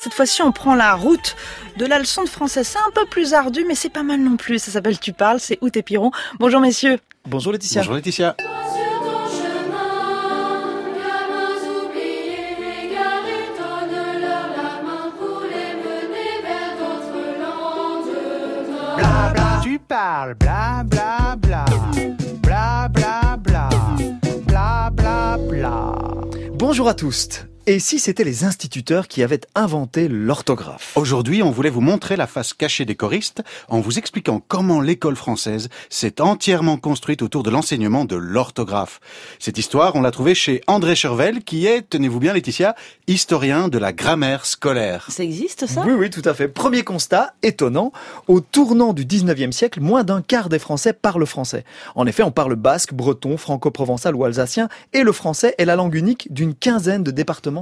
Cette fois-ci, on prend la route de la leçon de français. C'est un peu plus ardu, mais c'est pas mal non plus. Ça s'appelle Tu parles, c'est Out et Piron. Bonjour messieurs. Bonjour Laetitia. Bonjour Laetitia. Tu parles, bla bla bla, bla bla bla, bla bla bla. Bonjour à tous. Et si c'était les instituteurs qui avaient inventé l'orthographe Aujourd'hui, on voulait vous montrer la face cachée des choristes en vous expliquant comment l'école française s'est entièrement construite autour de l'enseignement de l'orthographe. Cette histoire, on l'a trouvée chez André Chervel, qui est, tenez-vous bien Laetitia, historien de la grammaire scolaire. Ça existe ça? Oui, oui, tout à fait. Premier constat, étonnant, au tournant du 19e siècle, moins d'un quart des Français parlent français. En effet, on parle basque, breton, franco-provençal ou alsacien, et le français est la langue unique d'une quinzaine de départements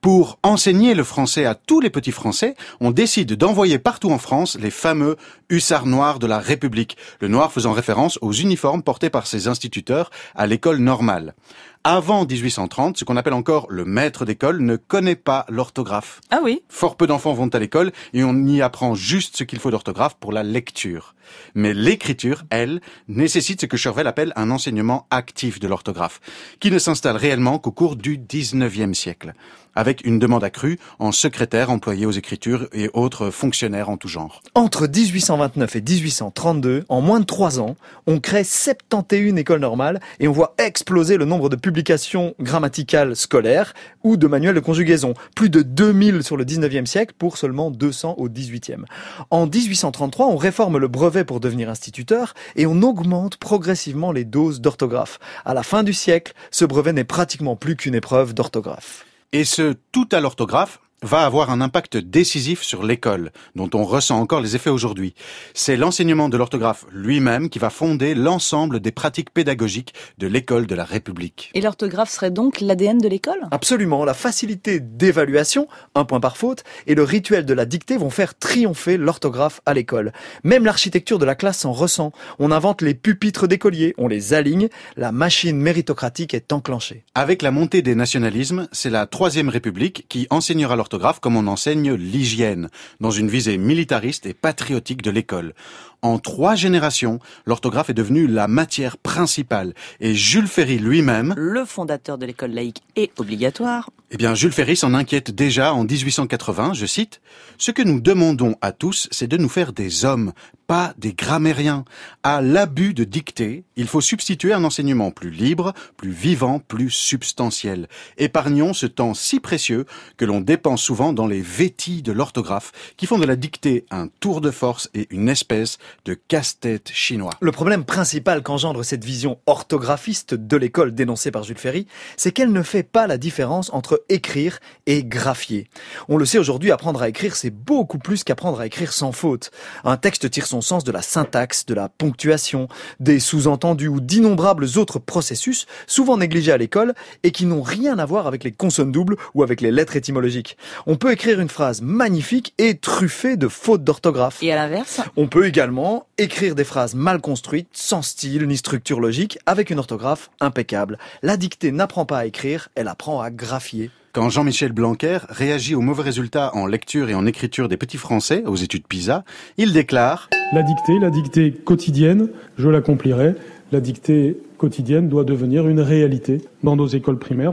Pour enseigner le français à tous les petits français, on décide d'envoyer partout en France les fameux hussards noirs de la République, le noir faisant référence aux uniformes portés par ces instituteurs à l'école normale. Avant 1830, ce qu'on appelle encore le maître d'école ne connaît pas l'orthographe. Ah oui Fort peu d'enfants vont à l'école et on y apprend juste ce qu'il faut d'orthographe pour la lecture. Mais l'écriture, elle, nécessite ce que Chervel appelle un enseignement actif de l'orthographe, qui ne s'installe réellement qu'au cours du 19e siècle, avec une demande accrue en secrétaires employés aux écritures et autres fonctionnaires en tout genre. Entre 1829 et 1832, en moins de trois ans, on crée 71 écoles normales et on voit exploser le nombre de publications grammaticales scolaires ou de manuels de conjugaison. Plus de 2000 sur le 19e siècle pour seulement 200 au 18e. En 1833, on réforme le brevet pour devenir instituteur et on augmente progressivement les doses d'orthographe. À la fin du siècle, ce brevet n'est pratiquement plus qu'une épreuve d'orthographe. Et ce tout à l'orthographe va avoir un impact décisif sur l'école, dont on ressent encore les effets aujourd'hui. C'est l'enseignement de l'orthographe lui-même qui va fonder l'ensemble des pratiques pédagogiques de l'école de la République. Et l'orthographe serait donc l'ADN de l'école? Absolument, la facilité d'évaluation, un point par faute, et le rituel de la dictée vont faire triompher l'orthographe à l'école. Même l'architecture de la classe s'en ressent. On invente les pupitres d'écoliers, on les aligne, la machine méritocratique est enclenchée. Avec la montée des nationalismes, c'est la Troisième République qui enseignera l'orthographe comme on enseigne l'hygiène, dans une visée militariste et patriotique de l'école. En trois générations, l'orthographe est devenue la matière principale. Et Jules Ferry lui-même... Le fondateur de l'école laïque est obligatoire. Eh bien, Jules Ferry s'en inquiète déjà en 1880, je cite, Ce que nous demandons à tous, c'est de nous faire des hommes, pas des grammairiens. À l'abus de dictée, il faut substituer un enseignement plus libre, plus vivant, plus substantiel. Épargnons ce temps si précieux que l'on dépense souvent dans les vêtis de l'orthographe, qui font de la dictée un tour de force et une espèce de casse-tête chinois. Le problème principal qu'engendre cette vision orthographiste de l'école dénoncée par Jules Ferry, c'est qu'elle ne fait pas la différence entre écrire et graphier. On le sait aujourd'hui, apprendre à écrire, c'est beaucoup plus qu'apprendre à écrire sans faute. Un texte tire son sens de la syntaxe, de la ponctuation, des sous-entendus ou d'innombrables autres processus, souvent négligés à l'école et qui n'ont rien à voir avec les consonnes doubles ou avec les lettres étymologiques. On peut écrire une phrase magnifique et truffée de fautes d'orthographe. Et à l'inverse? On peut également écrire des phrases mal construites, sans style ni structure logique, avec une orthographe impeccable. La dictée n'apprend pas à écrire, elle apprend à graphier. Quand Jean-Michel Blanquer réagit aux mauvais résultats en lecture et en écriture des petits Français aux études PISA, il déclare La dictée, la dictée quotidienne, je l'accomplirai. La dictée quotidienne doit devenir une réalité dans nos écoles primaires.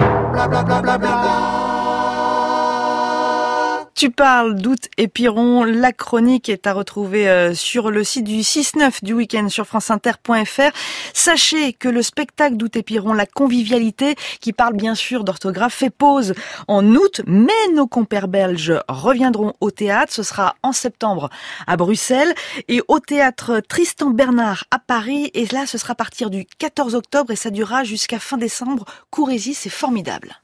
Tu parles d'août et Piron. La chronique est à retrouver euh, sur le site du 6-9 du week-end sur franceinter.fr. Sachez que le spectacle d'août et Piron, la convivialité, qui parle bien sûr d'orthographe, fait pause en août, mais nos compères belges reviendront au théâtre. Ce sera en septembre à Bruxelles et au théâtre Tristan Bernard à Paris. Et là, ce sera à partir du 14 octobre et ça durera jusqu'à fin décembre. Courez-y, c'est formidable.